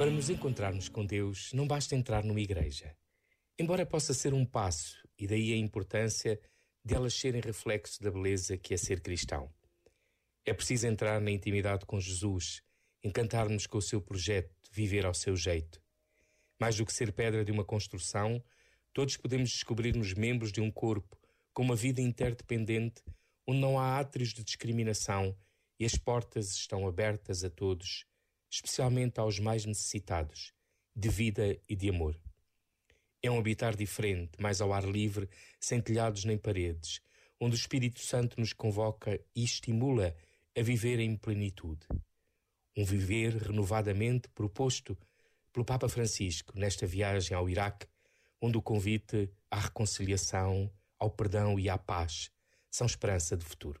Para nos encontrarmos com Deus, não basta entrar numa igreja. Embora possa ser um passo, e daí a importância de elas serem reflexo da beleza que é ser cristão. É preciso entrar na intimidade com Jesus, encantar-nos com o seu projeto, viver ao seu jeito. Mais do que ser pedra de uma construção, todos podemos descobrir-nos membros de um corpo com uma vida interdependente onde não há átrios de discriminação e as portas estão abertas a todos, especialmente aos mais necessitados, de vida e de amor. É um habitar diferente, mais ao ar livre, sem telhados nem paredes, onde o Espírito Santo nos convoca e estimula a viver em plenitude. Um viver renovadamente proposto pelo Papa Francisco nesta viagem ao Iraque, onde o convite à reconciliação, ao perdão e à paz são esperança de futuro.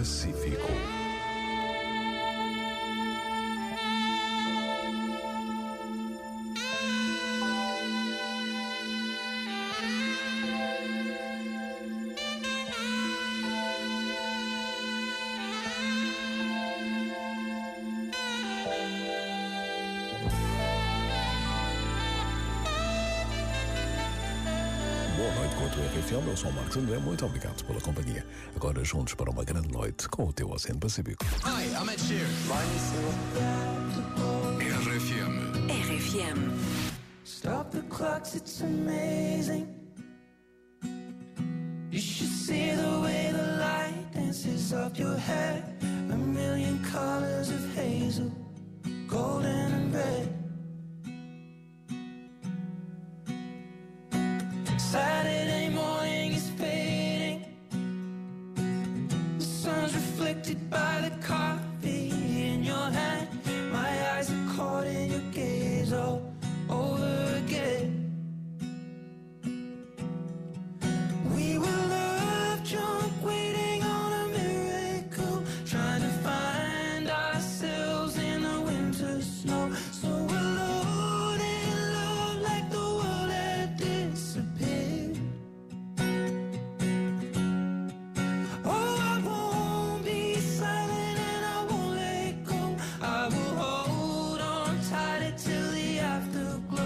Pacífico. Com a tua RFM, eu sou o Marcos André, muito obrigado pela companhia. Agora juntos para uma grande noite com o teu Oceano Pacífico. Hi, I'm Ed Sheeran. RFM. RFM. Stop the clocks, it's amazing. You should see the way the light dances up your hair. A million colors of hazel. till the afterglow.